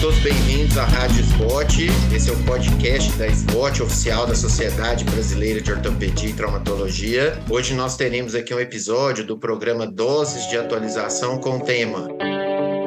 todos bem-vindos à Rádio SBOT. Esse é o podcast da SBOT, oficial da Sociedade Brasileira de Ortopedia e Traumatologia. Hoje nós teremos aqui um episódio do programa Doses de Atualização com o tema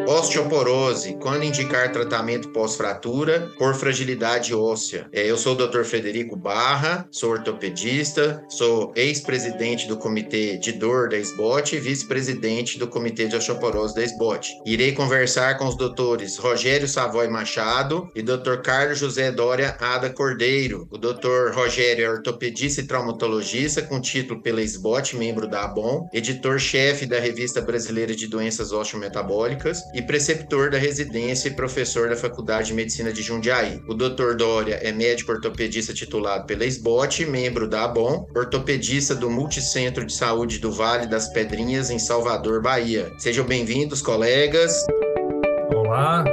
Osteoporose, quando indicar tratamento pós-fratura por fragilidade óssea. É, eu sou o Dr. Frederico Barra, sou ortopedista, sou ex-presidente do Comitê de Dor da SBOT e vice-presidente do Comitê de Osteoporose da SBOT. Irei conversar com os doutores Rogério Savoy Machado e Dr. Carlos José Dória Ada Cordeiro. O Dr. Rogério é ortopedista e traumatologista com título pela SBOT, membro da ABOM, editor-chefe da Revista Brasileira de Doenças Osteometabólicas e preceptor da residência e professor da Faculdade de Medicina de Jundiaí. O Dr. Dória é médico ortopedista titulado pela SBOT, membro da ABOM, ortopedista do Multicentro de Saúde do Vale das Pedrinhas, em Salvador, Bahia. Sejam bem-vindos, colegas. Olá,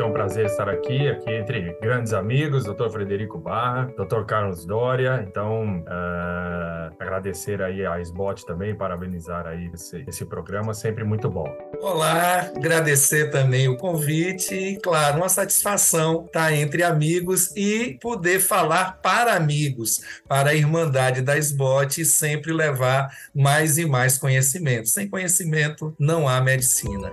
que é um prazer estar aqui, aqui entre grandes amigos, Dr. Frederico Barra, Dr. Carlos Dória. Então, uh, agradecer aí a SBOT também, parabenizar aí esse, esse programa, sempre muito bom. Olá, agradecer também o convite e, claro, uma satisfação estar entre amigos e poder falar para amigos, para a Irmandade da SBOT e sempre levar mais e mais conhecimento. Sem conhecimento não há medicina.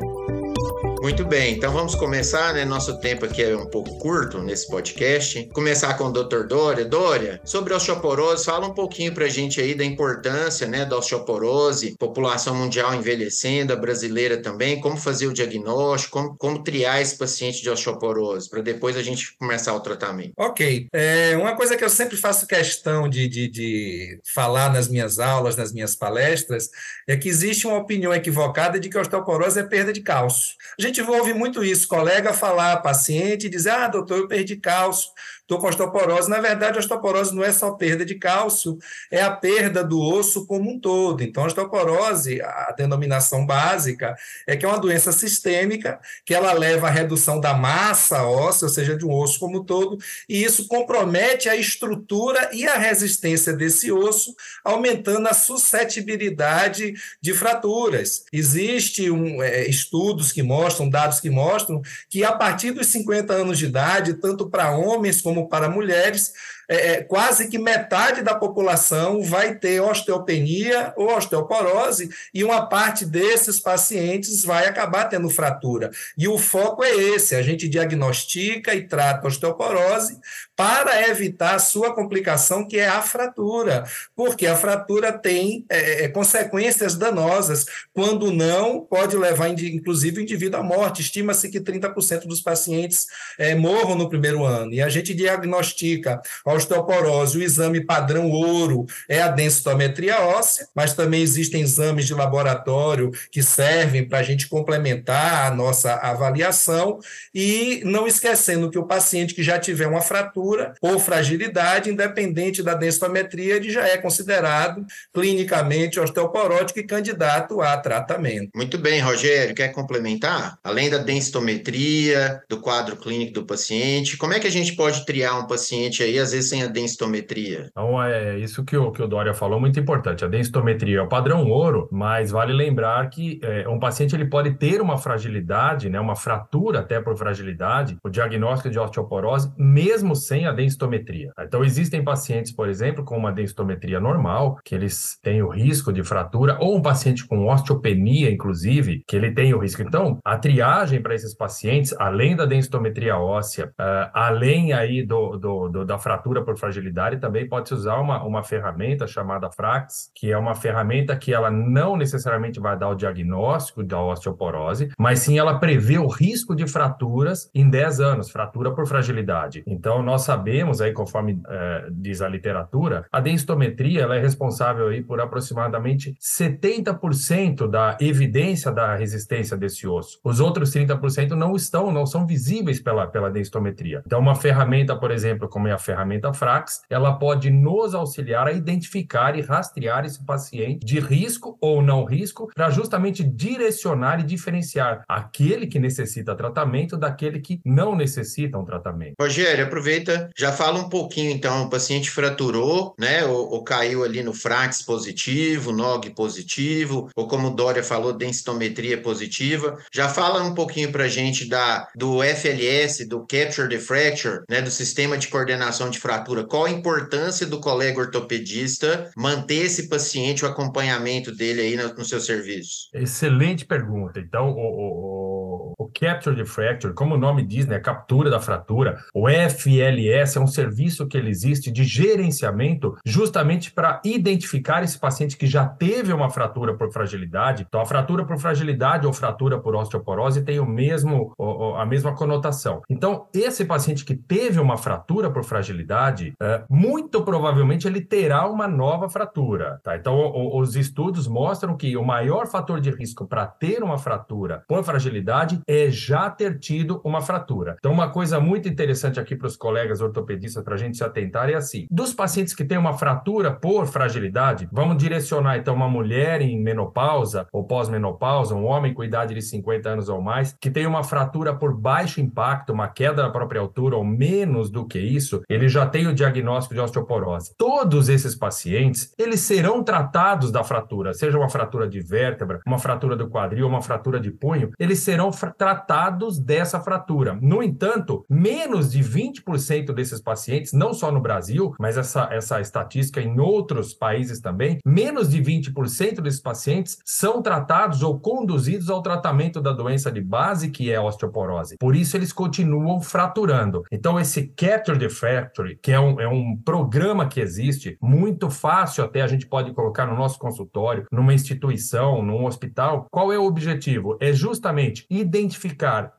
Muito bem, então vamos começar, né? Nosso tempo aqui é um pouco curto nesse podcast. Começar com o Dr. Dória. Dória, sobre osteoporose, fala um pouquinho pra gente aí da importância, né, da osteoporose, população mundial envelhecendo, a brasileira também, como fazer o diagnóstico, como, como triar esse paciente de osteoporose, para depois a gente começar o tratamento. Ok. É, uma coisa que eu sempre faço questão de, de, de falar nas minhas aulas, nas minhas palestras, é que existe uma opinião equivocada de que osteoporose é perda de cálcio. A gente ouve muito isso, colega falar, paciente, dizer, ah, doutor, eu perdi cálcio, estou com osteoporose. Na verdade, a osteoporose não é só perda de cálcio, é a perda do osso como um todo. Então, a osteoporose, a denominação básica, é que é uma doença sistêmica, que ela leva à redução da massa óssea, ou seja, de um osso como um todo, e isso compromete a estrutura e a resistência desse osso, aumentando a suscetibilidade de fraturas. Existem um, é, estudos que mostram, dados que mostram, que a partir dos 50 anos de idade, tanto para homens como como para mulheres, é, é, quase que metade da população vai ter osteopenia ou osteoporose, e uma parte desses pacientes vai acabar tendo fratura. E o foco é esse: a gente diagnostica e trata osteoporose para evitar a sua complicação, que é a fratura, porque a fratura tem é, é consequências danosas. Quando não, pode levar, inclusive, o indivíduo à morte. Estima-se que 30% dos pacientes é, morram no primeiro ano. E a gente diagnostica a osteoporose, o exame padrão ouro é a densitometria óssea, mas também existem exames de laboratório que servem para a gente complementar a nossa avaliação e não esquecendo que o paciente que já tiver uma fratura ou fragilidade, independente da densitometria, ele já é considerado clinicamente osteoporótico e candidato a tratamento. Muito bem, Rogério, quer complementar? Além da densitometria, do quadro clínico do paciente, como é que a gente pode triar um paciente aí, às vezes sem a densitometria? Então, é isso que o, que o Dória falou, muito importante. A densitometria é o padrão ouro, mas vale lembrar que é, um paciente ele pode ter uma fragilidade, né, uma fratura até por fragilidade, o diagnóstico de osteoporose, mesmo sem a densitometria. Então, existem pacientes, por exemplo, com uma densitometria normal, que eles têm o risco de fratura, ou um paciente com osteopenia, inclusive, que ele tem o risco. Então, a triagem para esses pacientes, além da densitometria óssea, uh, além aí do, do, do da fratura fratura por fragilidade, também pode-se usar uma, uma ferramenta chamada Frax, que é uma ferramenta que ela não necessariamente vai dar o diagnóstico da osteoporose, mas sim ela prevê o risco de fraturas em 10 anos, fratura por fragilidade. Então, nós sabemos aí, conforme é, diz a literatura, a densitometria ela é responsável aí por aproximadamente 70% da evidência da resistência desse osso. Os outros 30% não estão, não são visíveis pela, pela densitometria. Então, uma ferramenta, por exemplo, como é a ferramenta Frax, ela pode nos auxiliar a identificar e rastrear esse paciente de risco ou não risco, para justamente direcionar e diferenciar aquele que necessita tratamento daquele que não necessita um tratamento. Rogério, aproveita, já fala um pouquinho então, o paciente fraturou, né, ou, ou caiu ali no Frax positivo, NOG positivo, ou como Dória falou, densitometria positiva. Já fala um pouquinho para gente da, do FLS, do Capture the Fracture, né, do sistema de coordenação de fratura. Qual a importância do colega ortopedista manter esse paciente, o acompanhamento dele aí no, no seu serviço? Excelente pergunta. Então, o, o, o Capture the Fracture, como o nome diz, né, captura da fratura, o FLS é um serviço que ele existe de gerenciamento justamente para identificar esse paciente que já teve uma fratura por fragilidade. Então, a fratura por fragilidade ou fratura por osteoporose tem o mesmo, a mesma conotação. Então, esse paciente que teve uma fratura por fragilidade, é, muito provavelmente ele terá uma nova fratura. Tá? Então, os estudos mostram que o maior fator de risco para ter uma fratura por fragilidade é já ter tido uma fratura. Então, uma coisa muito interessante aqui para os colegas ortopedistas, para a gente se atentar, é assim: dos pacientes que têm uma fratura por fragilidade, vamos direcionar então uma mulher em menopausa ou pós-menopausa, um homem com idade de 50 anos ou mais, que tem uma fratura por baixo impacto, uma queda da própria altura ou menos do que isso, ele já tem o diagnóstico de osteoporose. Todos esses pacientes, eles serão tratados da fratura, seja uma fratura de vértebra, uma fratura do quadril, uma fratura de punho, eles serão tratados dessa fratura. No entanto, menos de 20% desses pacientes, não só no Brasil, mas essa, essa estatística em outros países também, menos de 20% desses pacientes são tratados ou conduzidos ao tratamento da doença de base, que é a osteoporose. Por isso, eles continuam fraturando. Então, esse Capture the Fracture, que é um, é um programa que existe, muito fácil até a gente pode colocar no nosso consultório, numa instituição, num hospital, qual é o objetivo? É justamente identificar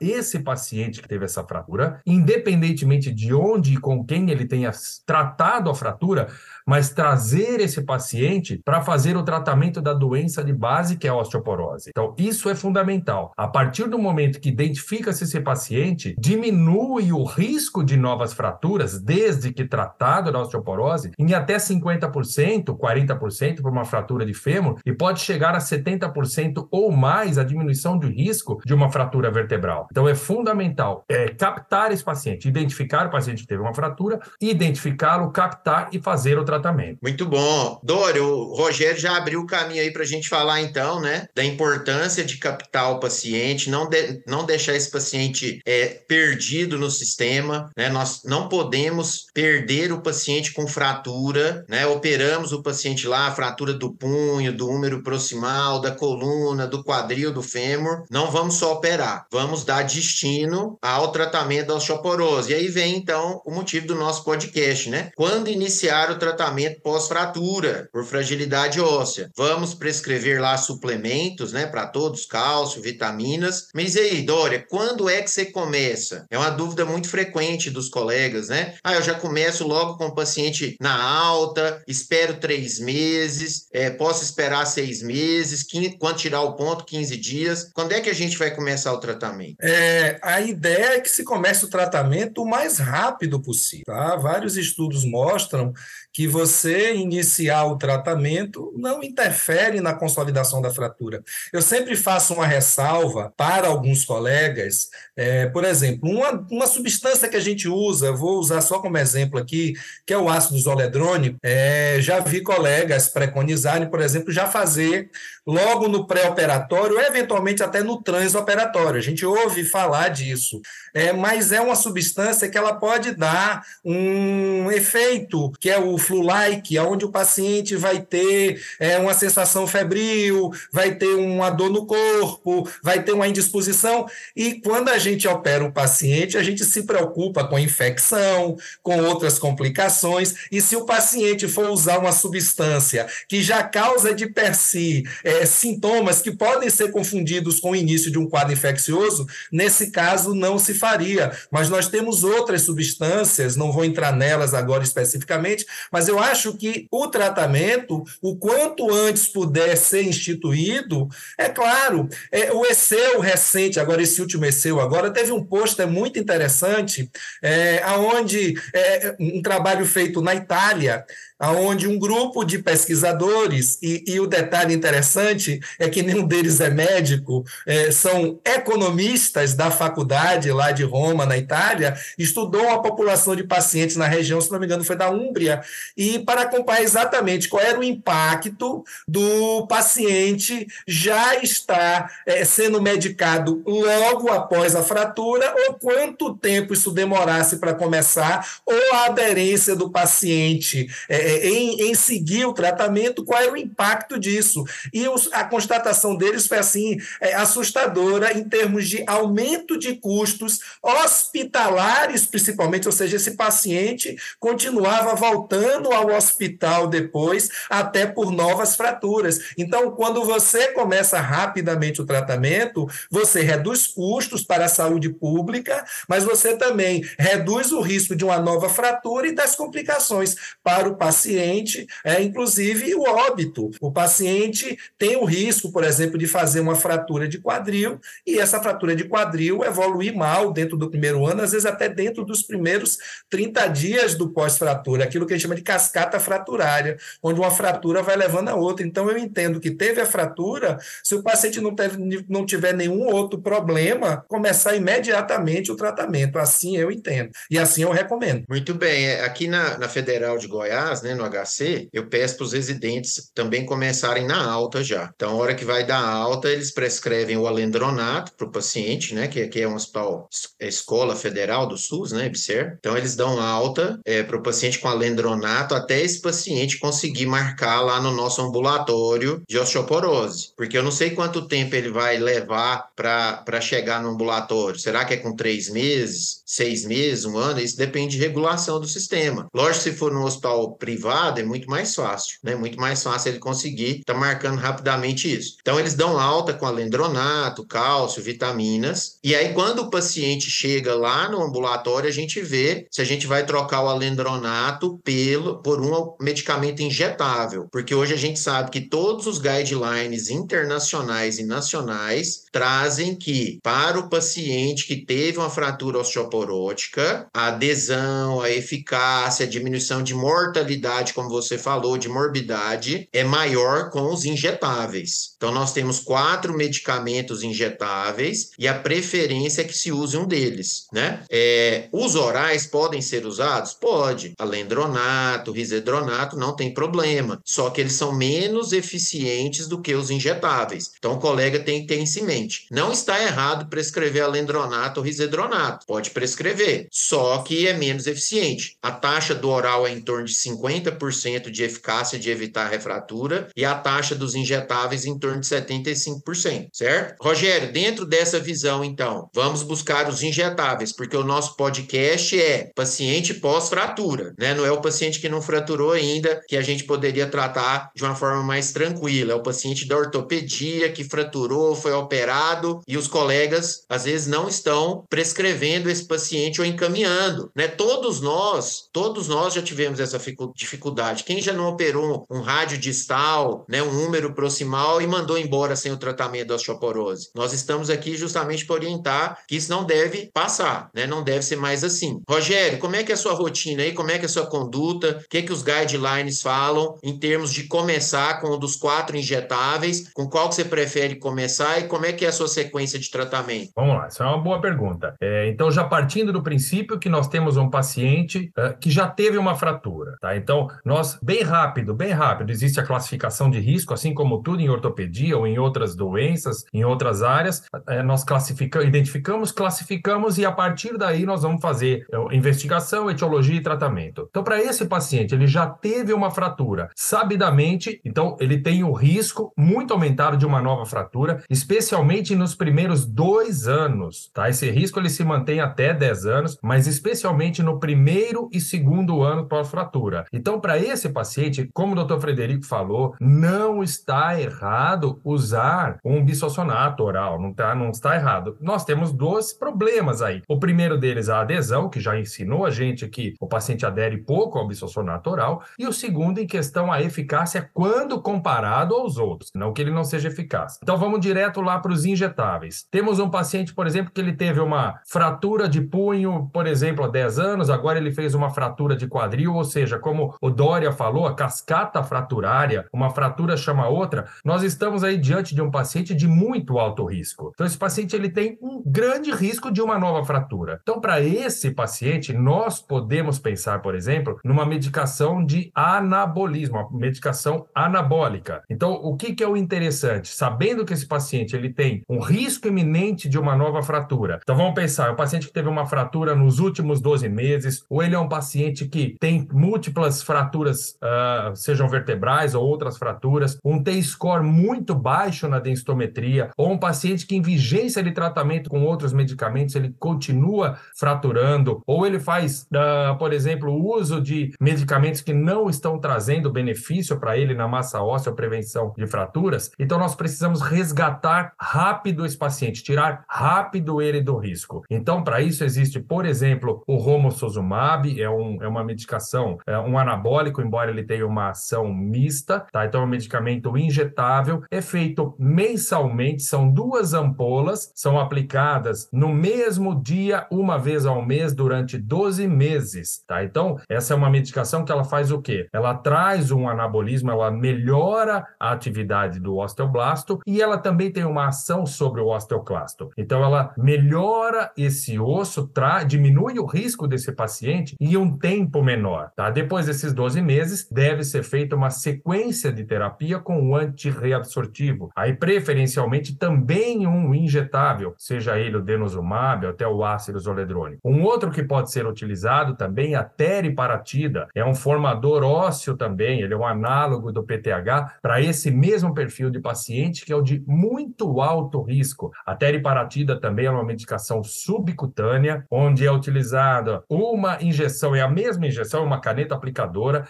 esse paciente que teve essa fratura, independentemente de onde e com quem ele tenha tratado a fratura, mas trazer esse paciente para fazer o tratamento da doença de base, que é a osteoporose. Então, isso é fundamental. A partir do momento que identifica-se esse paciente, diminui o risco de novas fraturas, desde que tratado da osteoporose, em até 50%, 40% por uma fratura de fêmur, e pode chegar a 70% ou mais a diminuição de risco de uma fratura vertebral. Então, é fundamental é, captar esse paciente, identificar o paciente que teve uma fratura, identificá-lo, captar e fazer o tratamento tratamento. Muito bom. Dório, o Rogério já abriu o caminho aí para a gente falar, então, né, da importância de captar o paciente, não, de, não deixar esse paciente é, perdido no sistema, né? Nós não podemos perder o paciente com fratura, né? Operamos o paciente lá, fratura do punho, do úmero proximal, da coluna, do quadril, do fêmur. Não vamos só operar, vamos dar destino ao tratamento da osteoporose. E aí vem, então, o motivo do nosso podcast, né? Quando iniciar o tratamento tratamento pós-fratura por fragilidade óssea. Vamos prescrever lá suplementos, né, para todos, cálcio, vitaminas. Mas e aí, Dória, quando é que você começa? É uma dúvida muito frequente dos colegas, né? Ah, eu já começo logo com o paciente na alta, espero três meses, é, posso esperar seis meses, 15, quando tirar o ponto, 15 dias. Quando é que a gente vai começar o tratamento? É, a ideia é que se comece o tratamento o mais rápido possível. Tá? Vários estudos mostram que você iniciar o tratamento não interfere na consolidação da fratura. Eu sempre faço uma ressalva para alguns colegas, é, por exemplo, uma, uma substância que a gente usa, vou usar só como exemplo aqui, que é o ácido zoledrônico, é, já vi colegas preconizarem, por exemplo, já fazer logo no pré-operatório, eventualmente até no transoperatório. A gente ouve falar disso, é, mas é uma substância que ela pode dar um efeito, que é o flu-like, onde o paciente vai ter é, uma sensação febril, vai ter uma dor no corpo, vai ter uma indisposição. E quando a gente opera o paciente, a gente se preocupa com infecção, com outras complicações. E se o paciente for usar uma substância que já causa de per si é, sintomas que podem ser confundidos com o início de um quadro infeccioso, nesse caso não se faria. Mas nós temos outras substâncias, não vou entrar nelas agora especificamente, mas eu acho que o tratamento, o quanto antes puder ser instituído, é claro, é, o ECEU recente, agora esse último ECEU agora, teve um pôster muito interessante, é, onde é, um trabalho feito na Itália, onde um grupo de pesquisadores, e, e, o detalhe interessante é que nenhum deles é médico, é, são economistas da faculdade lá de Roma, na Itália, estudou a população de pacientes na região, se não me engano, foi da Úmbria, e para acompanhar exatamente qual era o impacto do paciente já estar é, sendo medicado logo após a fratura, ou quanto tempo isso demorasse para começar, ou a aderência do paciente. É, é, em, em, seguir o tratamento, qual era o impacto disso. E os, a constatação deles foi assim, é, assustadora em termos de aumento de custos hospitalares, principalmente, ou seja, esse paciente continuava voltando ao hospital depois, até por novas fraturas. Então, quando você começa rapidamente o tratamento, você reduz custos para a saúde pública, mas você também reduz o risco de uma nova fratura e das complicações para o paciente paciente, é, inclusive o óbito. O paciente tem o risco, por exemplo, de fazer uma fratura de quadril e essa fratura de quadril evoluir mal dentro do primeiro ano, às vezes até dentro dos primeiros 30 dias do pós-fratura, aquilo que a gente chama de cascata fraturária, onde uma fratura vai levando a outra. Então, eu entendo que teve a fratura, se o paciente não, teve, não tiver nenhum outro problema, começar imediatamente o tratamento. Assim eu entendo. E assim eu recomendo. Muito bem. É, aqui na, na Federal de Goiás, né, né, no HC, eu peço para os residentes também começarem na alta já. Então, a hora que vai dar alta, eles prescrevem o alendronato para o paciente, né, que aqui é um hospital, é escola federal do SUS, né, IBSER. Então, eles dão alta é, para o paciente com alendronato até esse paciente conseguir marcar lá no nosso ambulatório de osteoporose. Porque eu não sei quanto tempo ele vai levar para chegar no ambulatório. Será que é com três meses, seis meses, um ano? Isso depende de regulação do sistema. Lógico, se for no hospital privado, privado é muito mais fácil, né? Muito mais fácil ele conseguir tá marcando rapidamente isso. Então eles dão alta com alendronato, cálcio, vitaminas. E aí quando o paciente chega lá no ambulatório, a gente vê se a gente vai trocar o alendronato pelo por um medicamento injetável, porque hoje a gente sabe que todos os guidelines internacionais e nacionais trazem que para o paciente que teve uma fratura osteoporótica, a adesão, a eficácia, a diminuição de mortalidade como você falou, de morbidade, é maior com os injetáveis. Então, nós temos quatro medicamentos injetáveis e a preferência é que se use um deles, né? É, os orais podem ser usados? Pode. Alendronato, risedronato, não tem problema. Só que eles são menos eficientes do que os injetáveis. Então, o colega tem que ter isso em mente. Não está errado prescrever alendronato ou risedronato. Pode prescrever. Só que é menos eficiente. A taxa do oral é em torno de 50 50% de eficácia de evitar refratura e a taxa dos injetáveis em torno de 75%, certo? Rogério, dentro dessa visão, então, vamos buscar os injetáveis, porque o nosso podcast é paciente pós-fratura, né? Não é o paciente que não fraturou ainda, que a gente poderia tratar de uma forma mais tranquila. É o paciente da ortopedia que fraturou, foi operado e os colegas, às vezes, não estão prescrevendo esse paciente ou encaminhando, né? Todos nós, todos nós já tivemos essa dificuldade. Quem já não operou um rádio distal, né, um número proximal e mandou embora sem o tratamento da osteoporose? Nós estamos aqui justamente para orientar que isso não deve passar, né? Não deve ser mais assim. Rogério, como é que é a sua rotina aí? Como é que é a sua conduta? O que é que os guidelines falam em termos de começar com um dos quatro injetáveis? Com qual que você prefere começar e como é que é a sua sequência de tratamento? Vamos lá, essa é uma boa pergunta. É, então, já partindo do princípio que nós temos um paciente uh, que já teve uma fratura, tá? Então, então, nós, bem rápido, bem rápido, existe a classificação de risco, assim como tudo em ortopedia ou em outras doenças, em outras áreas, é, nós classificamos, identificamos, classificamos e a partir daí nós vamos fazer é, investigação, etiologia e tratamento. Então, para esse paciente, ele já teve uma fratura sabidamente, então ele tem o risco muito aumentado de uma nova fratura, especialmente nos primeiros dois anos, tá? Esse risco ele se mantém até 10 anos, mas especialmente no primeiro e segundo ano pós-fratura. Então, para esse paciente, como o doutor Frederico falou, não está errado usar um bisossonato oral, não, tá, não está errado. Nós temos dois problemas aí. O primeiro deles, a adesão, que já ensinou a gente que o paciente adere pouco ao bisossonato oral, e o segundo, em questão, a eficácia quando comparado aos outros, não que ele não seja eficaz. Então, vamos direto lá para os injetáveis. Temos um paciente, por exemplo, que ele teve uma fratura de punho, por exemplo, há 10 anos, agora ele fez uma fratura de quadril, ou seja, como o Dória falou, a cascata fraturária, uma fratura chama outra, nós estamos aí diante de um paciente de muito alto risco. Então, esse paciente ele tem um grande risco de uma nova fratura. Então, para esse paciente, nós podemos pensar, por exemplo, numa medicação de anabolismo, uma medicação anabólica. Então, o que, que é o interessante? Sabendo que esse paciente ele tem um risco iminente de uma nova fratura. Então, vamos pensar, é um paciente que teve uma fratura nos últimos 12 meses, ou ele é um paciente que tem múltiplas fraturas, uh, sejam vertebrais ou outras fraturas, um T-score muito baixo na densitometria, ou um paciente que em vigência de tratamento com outros medicamentos ele continua fraturando, ou ele faz, uh, por exemplo, uso de medicamentos que não estão trazendo benefício para ele na massa óssea ou prevenção de fraturas. Então, nós precisamos resgatar rápido esse paciente, tirar rápido ele do risco. Então, para isso existe, por exemplo, o romosozumab, é, um, é uma medicação, é um anabólico, embora ele tenha uma ação mista, tá? Então, é um medicamento injetável, é feito mensalmente, são duas ampolas, são aplicadas no mesmo dia, uma vez ao mês, durante 12 meses, tá? Então, essa é uma medicação que ela faz o quê? Ela traz um anabolismo, ela melhora a atividade do osteoblasto e ela também tem uma ação sobre o osteoclasto. Então, ela melhora esse osso, diminui o risco desse paciente em um tempo menor, tá? Depois desses 12 meses, deve ser feita uma sequência de terapia com um antirreabsortivo. Aí, preferencialmente, também um injetável, seja ele o denosumab até o ácido zoledrônico. Um outro que pode ser utilizado também, a teriparatida, é um formador ósseo também, ele é um análogo do PTH para esse mesmo perfil de paciente que é o de muito alto risco. A teriparatida também é uma medicação subcutânea, onde é utilizada uma injeção, é a mesma injeção, uma caneta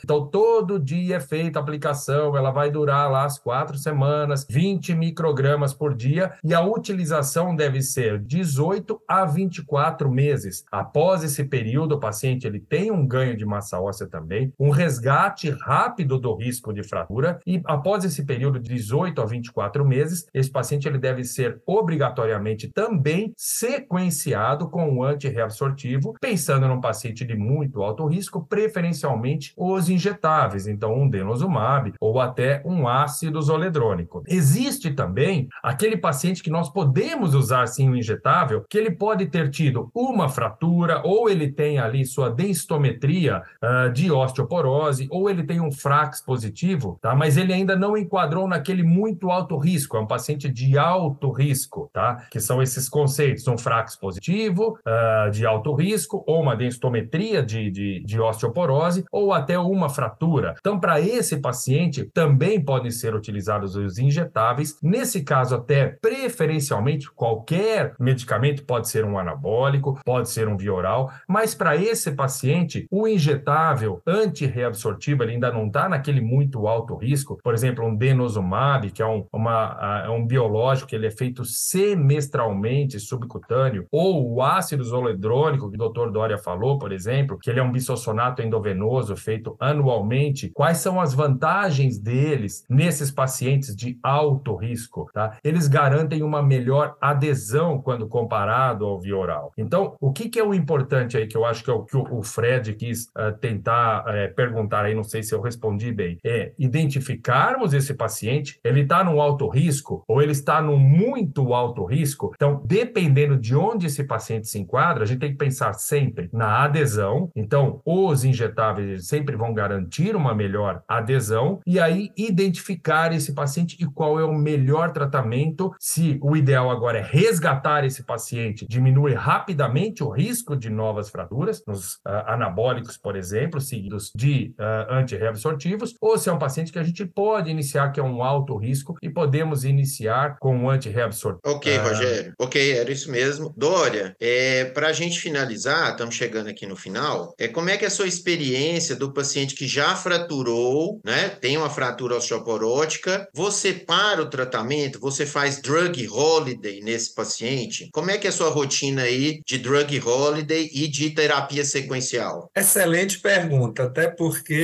Então, todo dia é feita a aplicação, ela vai durar lá as quatro semanas, 20 microgramas por dia, e a utilização deve ser 18 a 24 meses. Após esse período, o paciente ele tem um ganho de massa óssea também, um resgate rápido do risco de fratura, e após esse período de 18 a 24 meses, esse paciente ele deve ser obrigatoriamente também sequenciado com um antirreabsortivo, pensando num paciente de muito alto risco, preferencialmente os injetáveis, então um denosumab ou até um ácido zoledrônico. Existe também aquele paciente que nós podemos usar sim o injetável, que ele pode ter tido uma fratura ou ele tem ali sua densitometria uh, de osteoporose ou ele tem um frax positivo, tá? Mas ele ainda não enquadrou naquele muito alto risco, é um paciente de alto risco, tá? Que são esses conceitos, um frax positivo, uh, de alto risco, ou uma densitometria de, de, de osteoporose, ou até uma fratura. Então, para esse paciente, também podem ser utilizados os injetáveis. Nesse caso, até preferencialmente, qualquer medicamento pode ser um anabólico, pode ser um via oral, mas para esse paciente, o injetável antirreabsortivo ele ainda não está naquele muito alto risco. Por exemplo, um denosumab, que é um, uma, é um biológico que ele é feito semestralmente subcutâneo, ou o ácido zoledrônico, que o doutor Dória falou, por exemplo, que ele é um bisossonato endovenoso feito anualmente. Quais são as vantagens deles nesses pacientes de alto risco? Tá? Eles garantem uma melhor adesão quando comparado ao via oral. Então, o que, que é o importante aí, que eu acho que é o que o Fred quis uh, tentar uh, perguntar aí, não sei se eu respondi bem, é identificarmos esse paciente, ele está no alto risco ou ele está no muito alto risco. Então, dependendo de onde esse paciente se enquadra, a gente tem que pensar sempre na adesão. Então, os injetáveis sempre vão garantir uma melhor adesão e aí identificar esse paciente e qual é o melhor tratamento. Se o ideal agora é resgatar esse paciente, diminui rapidamente o risco de novas fraturas, nos uh, anabólicos, por exemplo, seguidos de uh, antirreabsortivos, ou se é um paciente que a gente pode iniciar que é um alto risco e podemos iniciar com um antirreabsortivo. Ok, uh... Rogério. Ok, era isso mesmo. Dória, é, para a gente finalizar, estamos chegando aqui no final, é, como é que é a sua experiência do paciente que já fraturou, né? Tem uma fratura osteoporótica, você para o tratamento, você faz drug holiday nesse paciente. Como é que é a sua rotina aí de drug holiday e de terapia sequencial? Excelente pergunta, até porque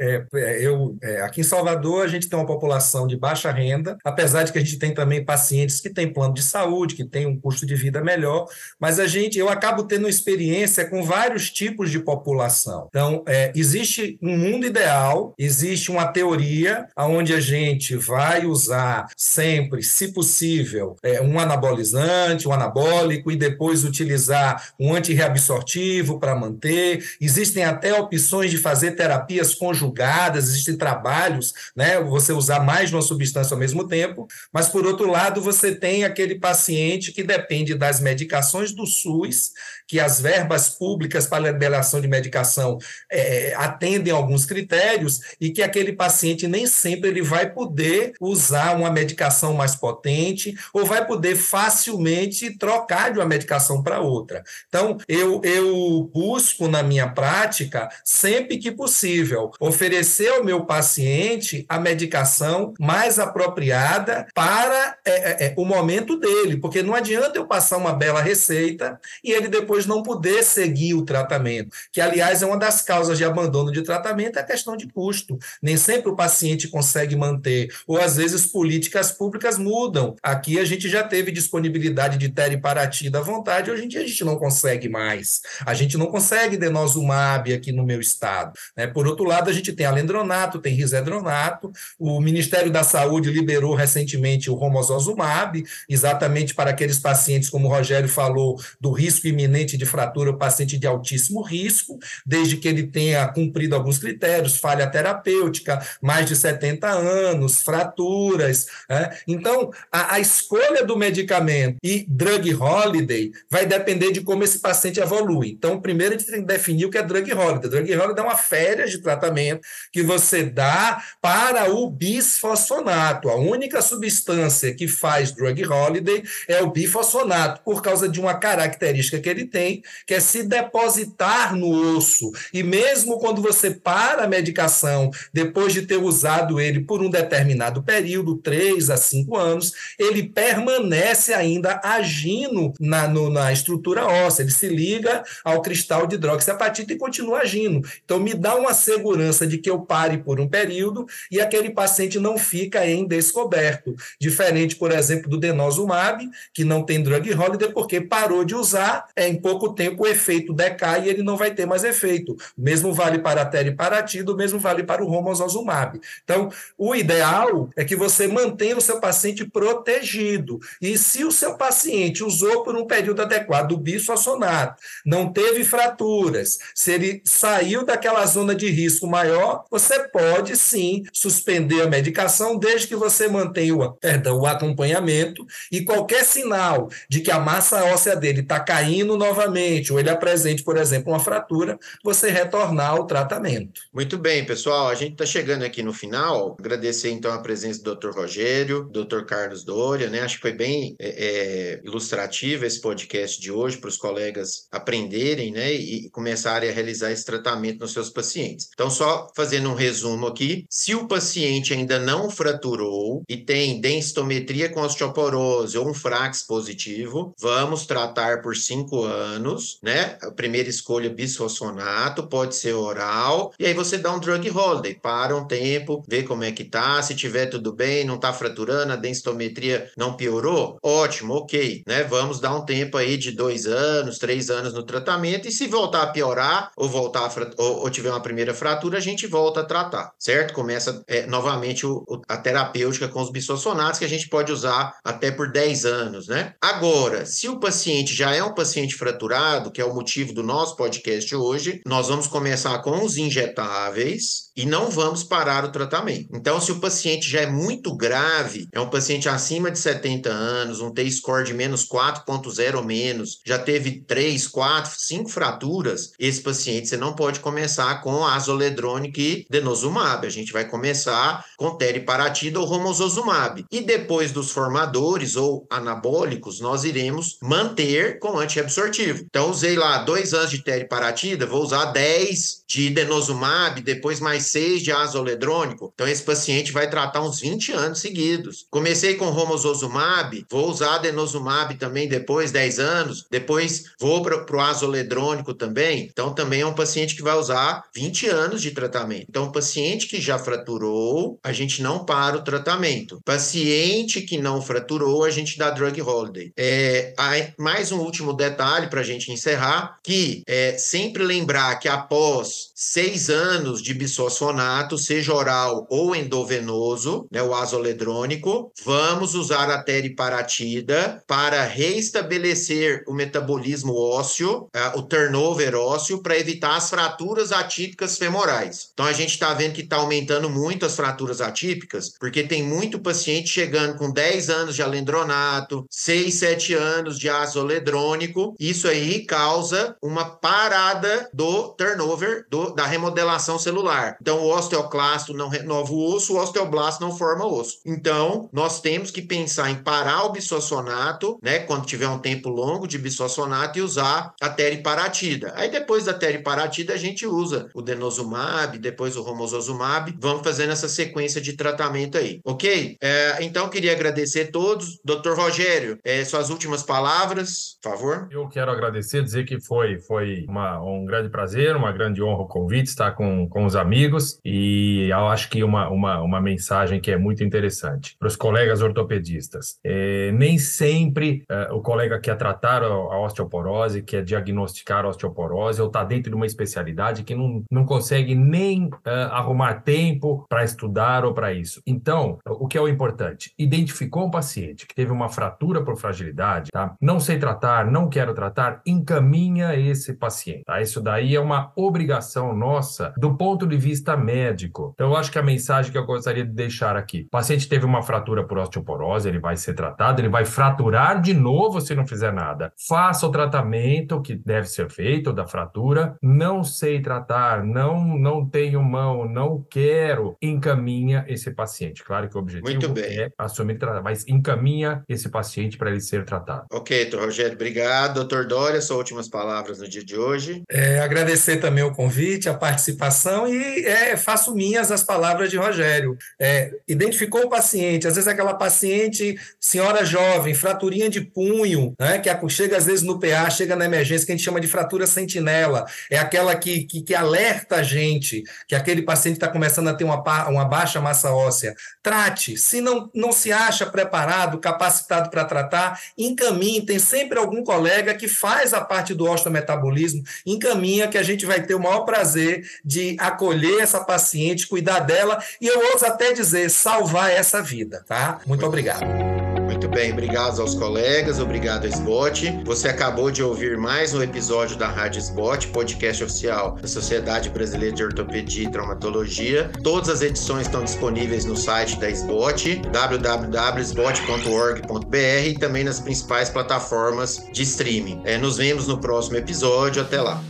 é, é, eu é, aqui em Salvador a gente tem uma população de baixa renda, apesar de que a gente tem também pacientes que têm plano de saúde, que têm um custo de vida melhor, mas a gente eu acabo tendo experiência com vários tipos de população. Então, é, existe um mundo ideal, existe uma teoria onde a gente vai usar sempre, se possível, é, um anabolizante, um anabólico e depois utilizar um antirreabsortivo para manter. Existem até opções de fazer terapias conjugadas, existem trabalhos, né? Você usar mais de uma substância ao mesmo tempo, mas por outro lado, você tem aquele paciente que depende das medicações do SUS, que as verbas públicas para liberação de medicação é, atendem alguns critérios e que aquele paciente nem sempre ele vai poder usar uma medicação mais potente ou vai poder facilmente trocar de uma medicação para outra. Então, eu, eu busco na minha prática, sempre que possível, oferecer ao meu paciente a medicação mais apropriada para é, é, é, o momento dele, porque não adianta eu passar uma bela receita e ele depois não poder seguir o tratamento, que aliás é uma das causas de abandono de tratamento, é questão de custo. Nem sempre o paciente consegue manter, ou às vezes políticas públicas mudam. Aqui a gente já teve disponibilidade de teriparatida à vontade, hoje em dia a gente não consegue mais. A gente não consegue denosumab aqui no meu estado. Né? Por outro lado, a gente tem alendronato, tem risedronato, o Ministério da Saúde liberou recentemente o romosozumab, exatamente para aqueles pacientes, como o Rogério falou, do risco iminente de fratura, o paciente de altíssimo risco, desde que ele tenha cumprido alguns critérios, falha terapêutica, mais de 70 anos, fraturas. Né? Então, a, a escolha do medicamento e drug holiday vai depender de como esse paciente evolui. Então, primeiro a gente tem que definir o que é drug holiday. Drug holiday é uma férias de tratamento que você dá para o bisfosfonato. A única substância que faz drug holiday é o bifosfonato, por causa de uma característica que ele tem, que é se depositar no osso. E mesmo quando você para a medicação, depois de ter usado ele por um determinado período, três a cinco anos, ele permanece ainda agindo na, no, na estrutura óssea, ele se liga ao cristal de hidroxiapatita e continua agindo. Então, me dá uma segurança de que eu pare por um período e aquele paciente não fica em descoberto. Diferente, por exemplo, do denosumab, que não tem drug holiday, porque parou de usar, é, em pouco tempo o efeito decai e ele não vai ter mais efeito. O mesmo vale para a teriparatida, o mesmo vale para o romosozumab. Então, o ideal é que você mantenha o seu paciente protegido. E se o seu paciente usou por um período adequado o bisfosfonato, não teve fraturas, se ele saiu daquela zona de risco maior, você pode sim suspender a medicação desde que você mantenha o, perdão, o acompanhamento e qualquer sinal de que a massa óssea dele está caindo novamente ou ele apresente, por exemplo, uma fratura, você retornar ao tratamento. Muito bem, pessoal, a gente está chegando aqui no final. Agradecer então a presença do Dr. Rogério, Dr. Carlos Doria, né? Acho que foi bem é, é, ilustrativo esse podcast de hoje para os colegas aprenderem, né? E começarem a realizar esse tratamento nos seus pacientes. Então, só fazendo um resumo aqui, se o paciente ainda não fraturou e tem densitometria com osteoporose ou um frax positivo, vamos tratar por cinco anos, né? A primeira escolha bisfosfonato, pode ser oral, e aí você dá um drug holiday, para um tempo, vê como é que tá, se tiver tudo bem, não tá fraturando, a densitometria não piorou, ótimo, ok, né? Vamos dar um tempo aí de dois anos, três anos no tratamento, e se voltar a piorar, ou voltar a ou, ou, tiver uma primeira fratura, a gente volta a tratar, certo? Começa é, novamente o, o, a terapêutica com os bisfosfonatos, que a gente pode usar até por 10 anos, né? Agora, se o paciente já é um paciente fraturado, que é o motivo do nosso podcast hoje, nós vamos começar com os injetáveis e não vamos parar o tratamento. Então, se o paciente já é muito grave, é um paciente acima de 70 anos, um T-score de menos 4.0 ou menos, já teve 3, 4, 5 fraturas, esse paciente você não pode começar com azoledrônico e denosumab. A gente vai começar com teriparatida ou romosozumab. E depois dos formadores ou anabólicos, nós iremos manter com antiabsortivo. Então, usei lá dois anos de teriparatida, vou usar 10 de de denosumab, depois mais seis de azoledrônico. Então, esse paciente vai tratar uns 20 anos seguidos. Comecei com romosozumab, vou usar denosumab também depois, 10 anos, depois vou para o azoledrônico também. Então, também é um paciente que vai usar 20 anos de tratamento. Então, paciente que já fraturou, a gente não para o tratamento. Paciente que não fraturou, a gente dá drug holiday. É, mais um último detalhe para a gente encerrar, que é sempre lembrar que após seis anos de bisfosfonato, seja oral ou endovenoso, né, o azoledrônico, vamos usar a teriparatida para reestabelecer o metabolismo ósseo, uh, o turnover ósseo, para evitar as fraturas atípicas femorais. Então a gente está vendo que está aumentando muito as fraturas atípicas, porque tem muito paciente chegando com 10 anos de alendronato, 6, 7 anos de azoledrônico. Isso aí causa uma parada do turnover do da remodelação celular. Então, o osteoclasto não renova o osso, o osteoblasto não forma osso. Então, nós temos que pensar em parar o bisfosfonato, né, quando tiver um tempo longo de bisfosfonato e usar a teriparatida. Aí depois da teriparatida a gente usa o denosumab, depois o romosozumab, vamos fazendo essa sequência de tratamento aí, ok? É, então, queria agradecer a todos. Doutor Rogério, é, suas últimas palavras, por favor. Eu quero agradecer, dizer que foi, foi uma, um grande prazer, uma grande honra convite, estar com, com os amigos e eu acho que uma, uma, uma mensagem que é muito interessante para os colegas ortopedistas. É, nem sempre é, o colega quer tratar a osteoporose, quer diagnosticar a osteoporose ou está dentro de uma especialidade que não, não consegue nem é, arrumar tempo para estudar ou para isso. Então, o que é o importante? Identificou um paciente que teve uma fratura por fragilidade, tá? não sei tratar, não quero tratar, encaminha esse paciente. Tá? Isso daí é uma obrigação nossa do ponto de vista médico. Então, eu acho que a mensagem que eu gostaria de deixar aqui: o paciente teve uma fratura por osteoporose, ele vai ser tratado, ele vai fraturar de novo se não fizer nada. Faça o tratamento que deve ser feito da fratura. Não sei tratar, não, não tenho mão, não quero. Encaminha esse paciente. Claro que o objetivo é assumir tratamento, mas encaminha esse paciente para ele ser tratado. Ok, doutor Rogério, obrigado. Doutor Dória, suas últimas palavras no dia de hoje. É, agradecer também o convite convite, a participação e é, faço minhas as palavras de Rogério. É, identificou o paciente, às vezes aquela paciente, senhora jovem, fraturinha de punho, né, que chega às vezes no PA, chega na emergência, que a gente chama de fratura sentinela, é aquela que, que, que alerta a gente que aquele paciente está começando a ter uma, uma baixa massa óssea. Trate, se não, não se acha preparado, capacitado para tratar, encaminhe, tem sempre algum colega que faz a parte do osteometabolismo, encaminha que a gente vai ter o maior prazer prazer de acolher essa paciente, cuidar dela e eu ouso até dizer salvar essa vida, tá? Muito obrigado. Muito bem, obrigado aos colegas, obrigado a SBOT. Você acabou de ouvir mais um episódio da Rádio SBOT, podcast oficial da Sociedade Brasileira de Ortopedia e Traumatologia. Todas as edições estão disponíveis no site da SBOT, www.sbot.org.br e também nas principais plataformas de streaming. É, nos vemos no próximo episódio. Até lá.